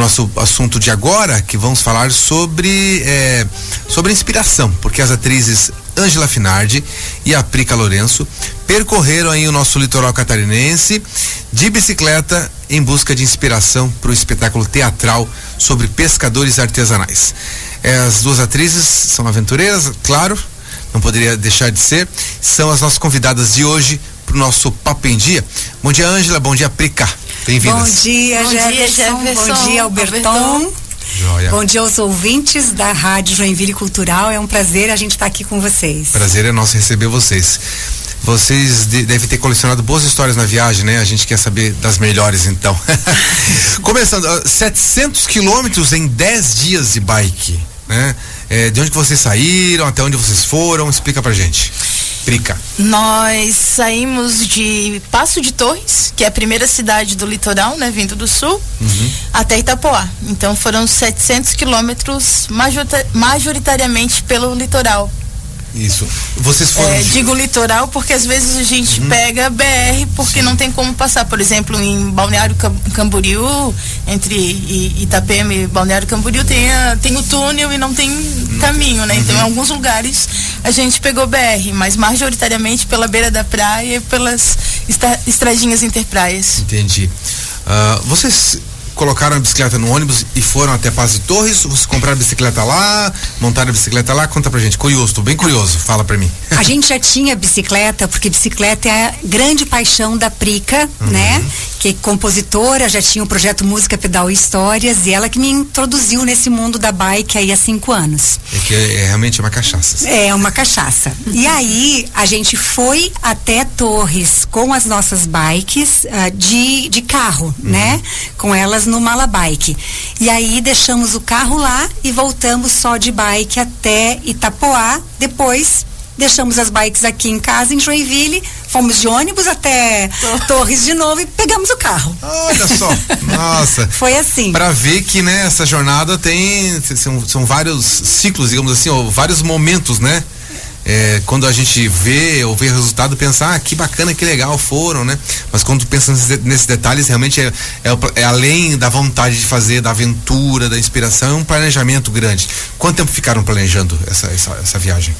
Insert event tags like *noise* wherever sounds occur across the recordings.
nosso assunto de agora, que vamos falar sobre, é, sobre inspiração, porque as atrizes Ângela Finardi e a Prica Lourenço percorreram aí o nosso litoral catarinense de bicicleta em busca de inspiração para o espetáculo teatral sobre pescadores artesanais. É, as duas atrizes são aventureiras, claro, não poderia deixar de ser. São as nossas convidadas de hoje para o nosso Papo em Dia. Bom dia, Ângela. Bom dia, Prica. Bem-vindas. Bom dia, Bom Jefferson. dia, Jefferson. Bom dia, Alberton. Alberton. Joia. Bom dia aos ouvintes da Rádio Joinville Cultural. É um prazer a gente estar aqui com vocês. Prazer é nosso receber vocês. Vocês de- devem ter colecionado boas histórias na viagem, né? A gente quer saber das melhores, então. *laughs* Começando, ah, 700 quilômetros em 10 dias de bike, né? É, de onde que vocês saíram, até onde vocês foram? Explica pra gente. Nós saímos de Passo de Torres, que é a primeira cidade do litoral, né, vindo do sul, até Itapoá. Então foram 700 quilômetros majorita- majoritariamente pelo litoral. Isso. Vocês foram. É, digo litoral porque às vezes a gente pega BR porque não tem como passar. Por exemplo, em Balneário Cam- Camboriú, entre Itapema e Balneário Camboriú, tem, a- tem o túnel e não tem caminho, né? Então, em alguns lugares a gente pegou BR, mas majoritariamente pela beira da praia e pelas estra- estradinhas interpraias. Entendi. Ah, vocês colocaram a bicicleta no ônibus e foram até Paz de Torres? Vocês compraram a bicicleta lá? Montaram a bicicleta lá? Conta pra gente. Curioso, tô bem curioso. Fala pra mim. A *laughs* gente já tinha bicicleta, porque bicicleta é a grande paixão da Prica, né? Que é compositora, já tinha o projeto Música, Pedal e Histórias, e ela que me introduziu nesse mundo da bike aí há cinco anos. É que é, é realmente uma cachaça. É uma cachaça. E aí a gente foi até Torres com as nossas bikes ah, de, de carro, né? Com elas no Malabike. E aí deixamos o carro lá e voltamos só de bike até Itapoá. Depois deixamos as bikes aqui em casa, em Joinville. Fomos de ônibus até Torres de novo e pegamos o carro. Olha só. *laughs* Nossa. Foi assim. Pra ver que, né, essa jornada tem. São, são vários ciclos, digamos assim, ou vários momentos, né? É, quando a gente vê ou vê o resultado, pensar, ah, que bacana, que legal foram, né? Mas quando pensa nesses, de- nesses detalhes, realmente é, é, é além da vontade de fazer, da aventura, da inspiração, é um planejamento grande. Quanto tempo ficaram planejando essa, essa, essa viagem?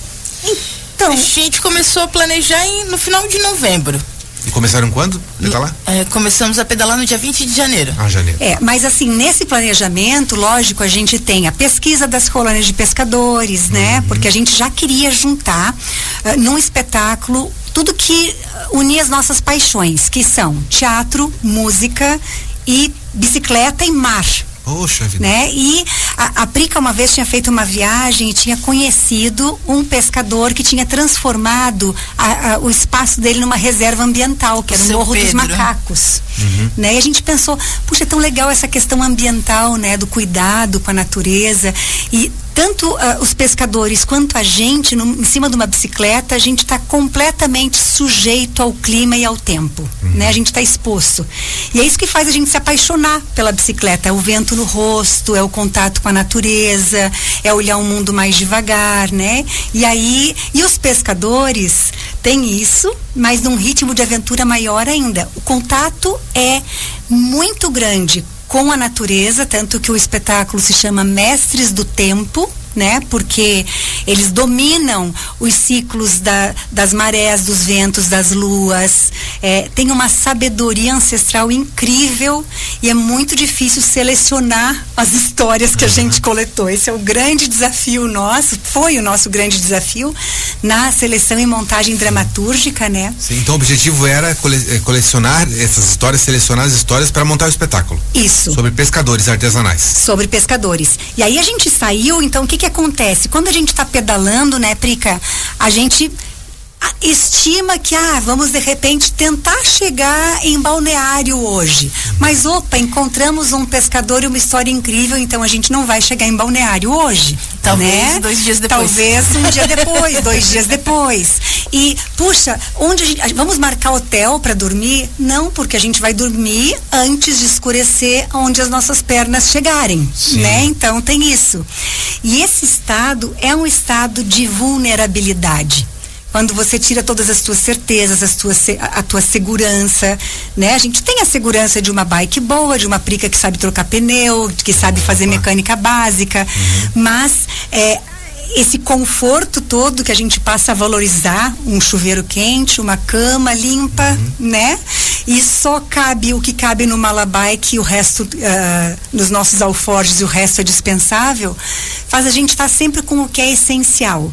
Então, A gente começou a planejar em- no final de novembro. E começaram quando? Pedalar? É, começamos a pedalar no dia 20 de janeiro. Ah, janeiro. É, mas assim, nesse planejamento, lógico, a gente tem a pesquisa das colônias de pescadores, né? Porque a gente já queria juntar ah, num espetáculo tudo que ah, unia as nossas paixões, que são teatro, música e bicicleta e mar Poxa vida. né? E a, a Prica uma vez tinha feito uma viagem e tinha conhecido um pescador que tinha transformado a- a- o espaço dele numa reserva ambiental, que era o seu Morro dos Pedro. Macacos. Né? E a gente pensou, puxa, é tão legal essa questão ambiental, né? Do cuidado com a natureza. E tanto ah, os pescadores quanto a gente, no- em cima de uma bicicleta, a gente está completamente sujeito ao clima e ao tempo. Né? A gente está exposto. E é isso que faz a gente se apaixonar pela bicicleta. É o vento no rosto, é o contato com a natureza, é olhar o mundo mais devagar, né? E aí, e os pescadores têm isso, mas num ritmo de aventura maior ainda. O contato é muito grande com a natureza, tanto que o espetáculo se chama Mestres do Tempo, né? Porque eles dominam os ciclos da- das marés, dos ventos, das luas. É, tem uma sabedoria ancestral incrível e é muito difícil selecionar as histórias que a gente coletou. Esse é o grande desafio nosso, foi o nosso grande desafio na seleção e montagem dramatúrgica, né? Sim, então o objetivo era cole- eh, colecionar essas histórias, selecionar as histórias para montar o espetáculo. Isso. Sobre pescadores artesanais. sobre pescadores. E aí a gente saiu, então o que que acontece? Quando a gente está pedalando, né, Prica, a gente estima que, ah, vamos de repente tentar chegar em balneário hoje. Mas, opa, encontramos um pescador e uma história incrível, então a gente não vai chegar em balneário hoje. Talvez né? dois dias depois. Talvez um dia depois, *laughs* dois dias depois. E, puxa, onde a gente. Vamos marcar hotel para dormir? Não, porque a gente vai dormir antes de escurecer onde as nossas pernas chegarem. Sim. Né? Então tem isso. E esse estado é um estado de vulnerabilidade quando você tira todas as tuas certezas, as tuas, a, a tua segurança, né? A gente tem a segurança de uma bike boa, de uma prica que sabe trocar pneu, que sabe fazer mecânica básica, uhum. mas é, esse conforto todo que a gente passa a valorizar, um chuveiro quente, uma cama limpa, uhum. né? E só cabe o que cabe no Malabike e o resto uh, nos nossos alforjes e o resto é dispensável, faz a gente estar tá sempre com o que é essencial.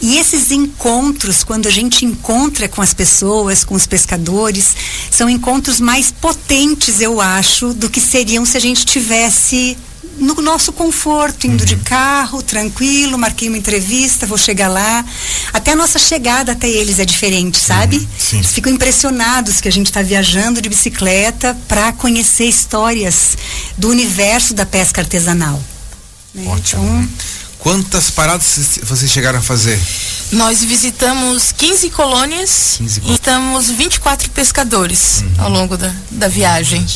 E esses encontros, quando a gente encontra com as pessoas, com os pescadores, são encontros mais potentes, eu acho, do que seriam se a gente tivesse no nosso conforto, indo uhum. de carro, tranquilo, marquei uma entrevista, vou chegar lá. Até a nossa chegada até eles é diferente, sabe? Uhum. Eles ficam impressionados que a gente está viajando de bicicleta para conhecer histórias do universo da pesca artesanal. Né? Ótimo. Então, Quantas paradas vocês chegaram a fazer? Nós visitamos 15 colônias 15 e estamos 24 pescadores uhum. ao longo da, da viagem.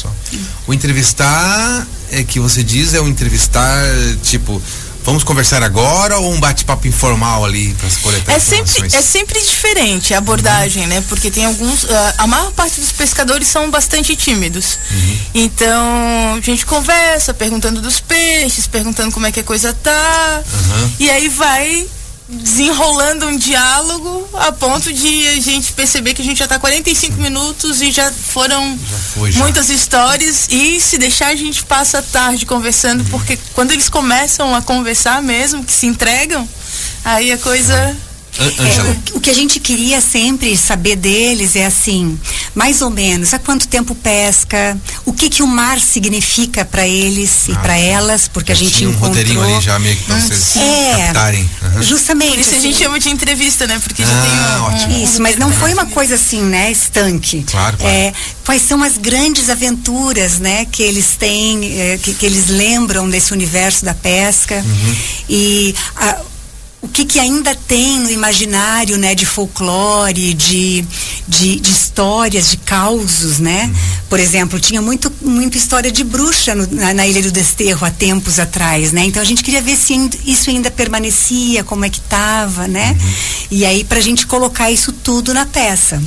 O entrevistar é que você diz é um entrevistar tipo Vamos conversar agora ou um bate-papo informal ali para coletar é sempre É sempre diferente a abordagem, uhum. né? Porque tem alguns. Uh, a maior parte dos pescadores são bastante tímidos. Uhum. Então, a gente conversa, perguntando dos peixes, perguntando como é que a coisa tá. Uhum. E aí vai desenrolando um diálogo a ponto de a gente perceber que a gente já está 45 minutos e já foram já foi, já. muitas histórias e se deixar a gente passa a tarde conversando uhum. porque quando eles começam a conversar mesmo, que se entregam, aí a coisa é, o que a gente queria sempre saber deles é assim, mais ou menos, há quanto tempo pesca, o que que o mar significa para eles ah, e para elas, porque a gente encontrou. um roteirinho ali já meio que pra vocês é, captarem. Uhum. Justamente. Por isso assim, a gente assim. chama de entrevista, né? Porque ah, já tem um, um, Isso, mas não foi uma coisa assim, né? Estanque. Claro, claro. É, quais são as grandes aventuras, né? Que eles têm, é, que, que, eles lembram desse universo da pesca uhum. e a, o que, que ainda tem no imaginário, né, de folclore, de, de, de histórias, de causos, né? Por exemplo, tinha muito, muita história de bruxa no, na, na, Ilha do Desterro há tempos atrás, né? Então a gente queria ver se isso ainda permanecia, como é que estava, né? Uhum. E aí para a gente colocar isso tudo na peça.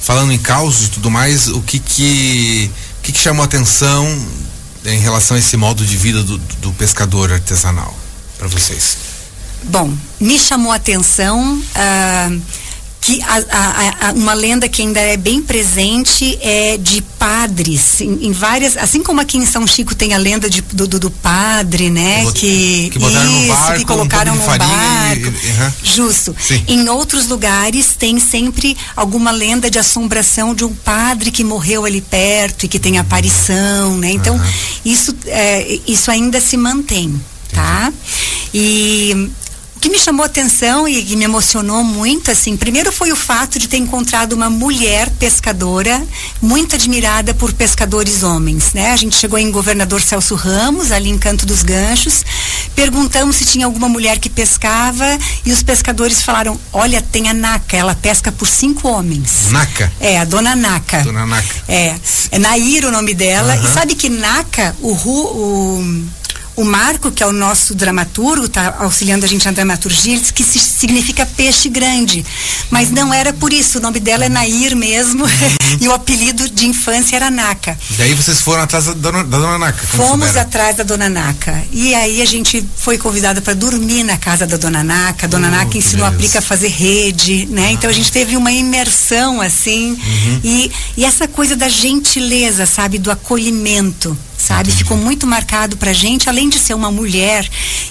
Falando em causos e tudo mais, o que que, o que, que chamou a atenção em relação a esse modo de vida do, do pescador artesanal para vocês? Bom, me chamou a atenção uh, que a, a, a, uma lenda que ainda é bem presente é de padres em, em, várias, assim como aqui em São Chico tem a lenda de, do, do, padre, né? que, que botaram isso, no barco, que colocaram um no barco. E, uhum. Justo. Sim. Em outros lugares tem sempre alguma lenda de assombração de um padre que morreu ali perto e que tem aparição, né? Então uhum. isso é, isso ainda se mantém, tá? E o que me chamou a atenção e, me emocionou muito, assim, primeiro foi o fato de ter encontrado uma mulher pescadora muito admirada por pescadores homens, né? A gente chegou em Governador Celso Ramos, ali em Canto dos Ganchos, perguntamos se tinha alguma mulher que pescava e os pescadores falaram, olha, tem a Naca, ela pesca por cinco homens. Naca? É, a dona Naca. Dona Naca. É, é Nair o nome dela, uhum. e sabe que Naca, o, o o Marco, que é o nosso dramaturgo, está auxiliando a gente na dramaturgia, ele disse que significa peixe grande. Mas não era por isso, o nome dela é Nair mesmo, uhum. *laughs* e o apelido de infância era Naca. Daí vocês foram atrás da dona, da dona Naca? Fomos atrás da dona Naca. E aí a gente foi convidada para dormir na casa da dona Naca. A dona oh, Naca ensinou a Prica a fazer rede, né? Ah. Então a gente teve uma imersão assim. Uhum. E, e essa coisa da gentileza, sabe? Do acolhimento sabe? Entendi. Ficou muito marcado pra gente, além de ser uma mulher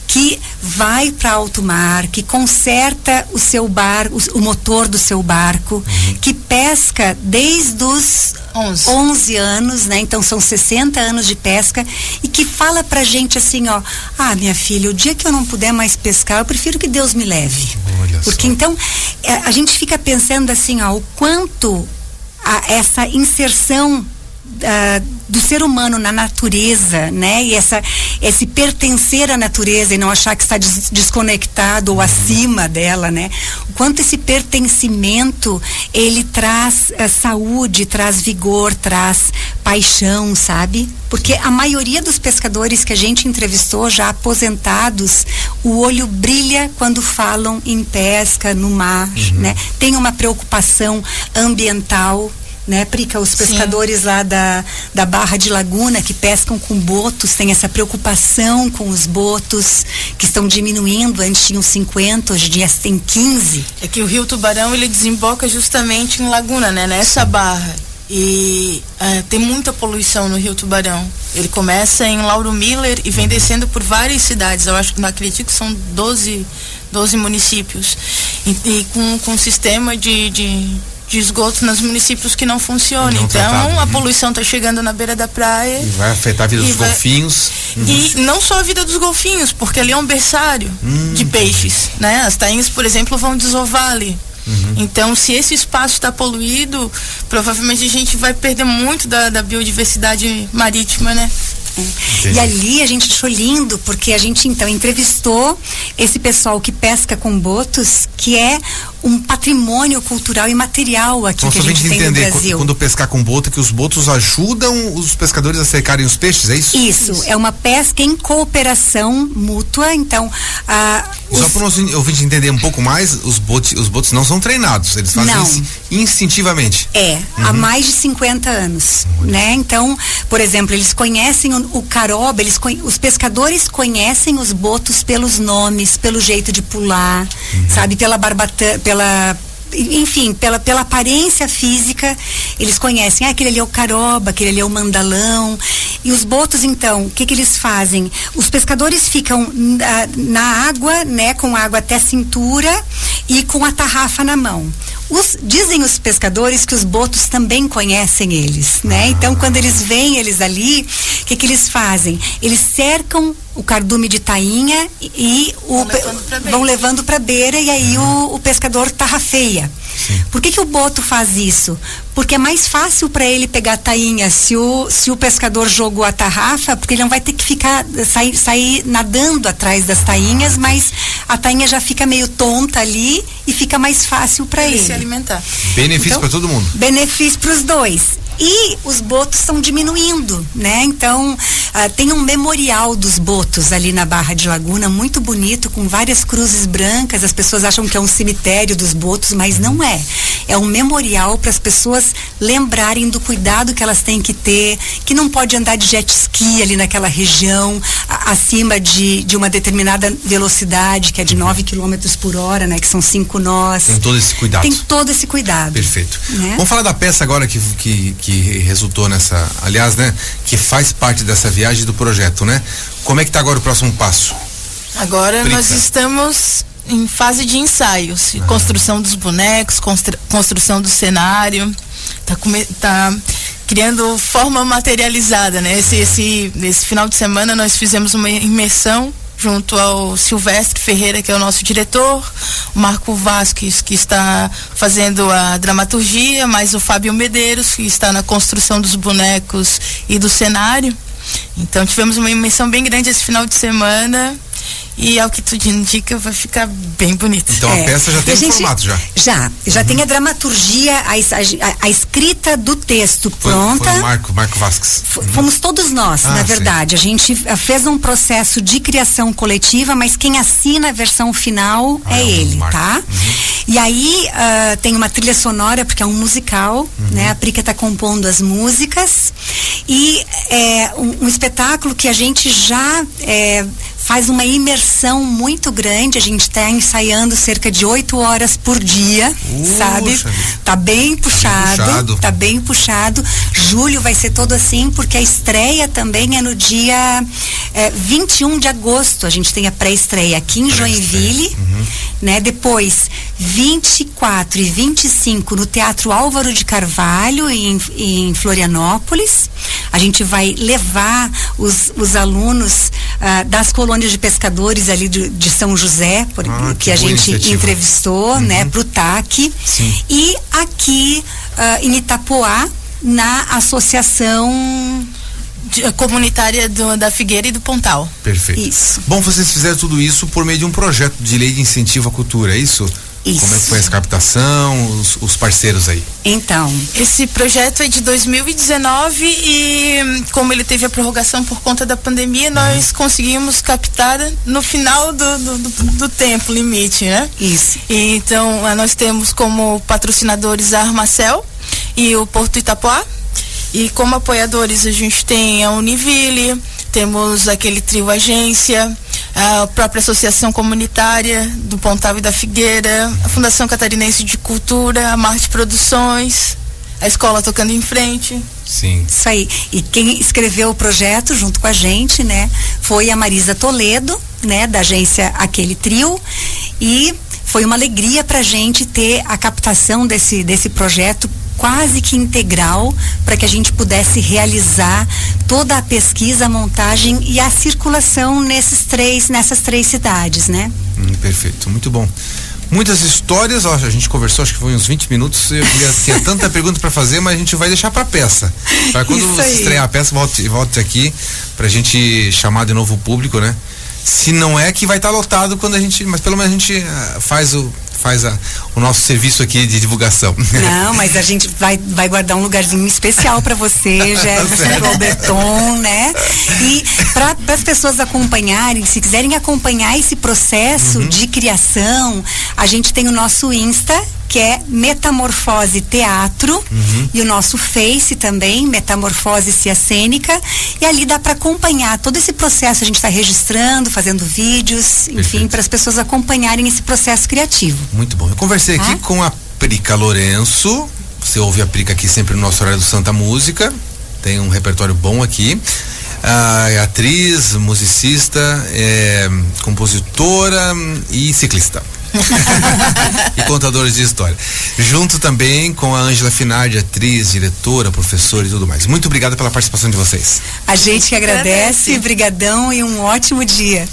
que vai para alto mar, que conserta o seu barco, o, o motor do seu barco, uhum. que pesca desde os 11. 11 anos, né? Então são 60 anos de pesca e que fala pra gente assim, ó, ah, minha filha, o dia que eu não puder mais pescar, eu prefiro que Deus me leve. Olha Porque só. então é, a gente fica pensando assim, ó, o quanto a, essa inserção uh, do ser humano na natureza, né? E essa, esse pertencer à natureza e não achar que está des desconectado ou acima dela, né? O quanto esse pertencimento ele traz uh, saúde, traz vigor, traz paixão, sabe? Porque a maioria dos pescadores que a gente entrevistou, já aposentados, o olho brilha quando falam em pesca no mar, uhum. né? Tem uma preocupação ambiental né, Prica? Os pescadores Sim. lá da, da Barra de Laguna que pescam com botos têm essa preocupação com os botos que estão diminuindo. Antes tinham 50, hoje em dia tem 15. É que o Rio Tubarão ele desemboca justamente em Laguna, né? Nessa Sim. barra. E uh, tem muita poluição no Rio Tubarão. Ele começa em Lauro Miller e vem descendo por várias cidades. Eu acho que não acredito que são 12, 12 municípios. E, e com, com um sistema de, de de esgoto nos municípios que não funcionam. Então, tratado. a poluição está chegando na beira da praia. E vai afetar a vida dos vai... golfinhos. Uhum. E não só a vida dos golfinhos, porque ali é um berçário uhum. de peixes. Né? As tainhas, por exemplo, vão desovar ali. Uhum. Então, se esse espaço está poluído, provavelmente a gente vai perder muito da, da biodiversidade marítima, né? E ali a gente achou lindo, porque a gente então entrevistou esse pessoal que pesca com botos, que é um patrimônio cultural e material aqui então, que a gente, tem entender, no Brasil. Quando pescar com boto, que os botos ajudam os pescadores a cercarem os peixes, é isso? Isso, isso. é uma pesca em cooperação mútua, então... Ah, Só para o nosso ouvinte entender um pouco mais, os botos, os botos não são treinados, eles fazem não. isso instintivamente. É, uhum. há mais de 50 anos, né? Então, por exemplo, eles conhecem o, o caroba, eles, os pescadores conhecem os botos pelos nomes, pelo jeito de pular, uhum. sabe, pela barbatana, pela enfim, pela, pela aparência física, eles conhecem, ah, aquele ali é o caroba, aquele ali é o mandalão. E os botos, então, o que, que eles fazem? Os pescadores ficam na, na água, né, com água até cintura e com a tarrafa na mão. Os, dizem os pescadores que os botos também conhecem eles, né? Então, quando eles veem eles ali, o que, que eles fazem? Eles cercam o cardume de tainha e o, vão levando para beira e aí uhum. o, o, pescador tarrafeia. Sim. Por que, que o boto faz isso? Porque é mais fácil para ele pegar a tainha se o, se o pescador jogou a tarrafa, porque ele não vai ter que ficar sair, sair nadando atrás das tainhas, mas a tainha já fica meio tonta ali e fica mais fácil para ele. se alimentar. Benefício então, para todo mundo. Benefício para os dois e os botos estão diminuindo, né? Então uh, tem um memorial dos botos ali na Barra de Laguna, muito bonito, com várias cruzes brancas. As pessoas acham que é um cemitério dos botos, mas não é. É um memorial para as pessoas lembrarem do cuidado que elas têm que ter, que não pode andar de jet ski ali naquela região, a, acima de, de uma determinada velocidade, que é de 9 km por hora, né? Que são cinco nós. Tem todo esse cuidado. Tem todo esse cuidado. Perfeito. Né? Vamos falar da peça agora que, que que resultou nessa, aliás, né, que faz parte dessa viagem do projeto, né? Como é que está agora o próximo passo? Agora Prica. nós estamos em fase de ensaios, ah. construção dos bonecos, constru, construção do cenário, tá, tá criando forma materializada, né? Esse, esse, esse final de semana nós fizemos uma imersão junto ao Silvestre Ferreira, que é o nosso diretor, o Marco Vasques, que está fazendo a dramaturgia, mais o Fábio Medeiros, que está na construção dos bonecos e do cenário. Então tivemos uma imersão bem grande esse final de semana e ao que tudo indica vai ficar bem bonito. Então é. a peça já tem um formato já. Já, já uhum. tem a dramaturgia, a, a, a, escrita do texto pronta. Foi, foi o Marco, Marco Vasques. Uhum. Fomos todos nós, ah, na verdade. Sim. A gente fez um processo de criação coletiva, mas quem assina a versão final ah, é, é ele, Marco. tá? Uhum. E aí uh, tem uma trilha sonora, porque é um musical, uhum. né? A Prica está compondo as músicas. E é um, um espetáculo que a gente já é, faz uma imersão muito grande. A gente está ensaiando cerca de oito horas por dia, Uxa. sabe? Tá bem puxado, tá bem puxado. Tá bem puxado. Julho vai ser todo assim, porque a estreia também é no dia é, 21 de agosto. A gente tem a pré-estreia aqui em Joinville, uhum. né? Depois, 24 e 25 no Teatro Álvaro de Carvalho, em, em Florianópolis. A gente vai levar os, os alunos uh, das colônias de pescadores ali de, de São José, por, ah, que, que a gente iniciativa. entrevistou, uhum. né, para o TAC. Sim. E aqui uh, em Itapoá, na associação de, comunitária do, da Figueira e do Pontal. Perfeito. Isso. Bom, vocês fizeram tudo isso por meio de um projeto de lei de incentivo à cultura, é isso? Isso. Como é que foi essa captação, os, os parceiros aí? Então, Esse projeto é de 2019 e como ele teve a prorrogação por conta da pandemia, nós conseguimos captar no final do, do, do- do tempo limite, né? isso. E, então, nós temos como patrocinadores a Armacel e o Porto Itapuá. E como apoiadores a gente tem a Univille, temos aquele trio agência, a própria Associação Comunitária do Pontal e da Figueira, a Fundação Catarinense de Cultura, a Marte Produções, a Escola Tocando em Frente. Sim. Isso aí. E quem escreveu o projeto junto com a gente, né, foi a Marisa Toledo, né, da agência Aquele Trio. E foi uma alegria pra gente ter a captação desse, desse projeto quase que integral para que a gente pudesse realizar toda a pesquisa, a montagem e a circulação nesses três, nessas três cidades, né? Hum, perfeito, muito bom. Muitas histórias, ó, a gente conversou, acho que foi uns 20 minutos. Eu queria, tinha tanta pergunta para fazer, mas a gente vai deixar para peça. Para quando você estrear a peça, volte, volte aqui pra gente chamar de novo o público, né? Se não é que vai estar lotado quando a gente, mas pelo menos a gente ah, faz o faz a, o nosso serviço aqui de divulgação. Não, mas a gente vai, vai guardar um lugarzinho especial para você, *laughs* Jefferson Certo. Alberton, né? E para as pessoas acompanharem, se quiserem acompanhar esse processo Uhum. de criação, a gente tem o nosso Insta, que é Metamorfose Teatro, Uhum. e o nosso Face também, Metamorfose Ciacênica, e ali dá para acompanhar todo esse processo. A gente está registrando, fazendo vídeos, enfim, para as pessoas acompanharem esse processo criativo. Muito bom. Eu conversei aqui Ah. com a Prica Lourenço. Você ouve a Prica aqui sempre no nosso horário do Santa Música. Tem um repertório bom aqui. Ah, é atriz, musicista, é, compositora e ciclista. *laughs* e contadora de história. Junto também com a Ângela Finardi, atriz, diretora, professora e tudo mais. Muito obrigado pela participação de vocês. A gente que agradece, Agradece. brigadão e um ótimo dia.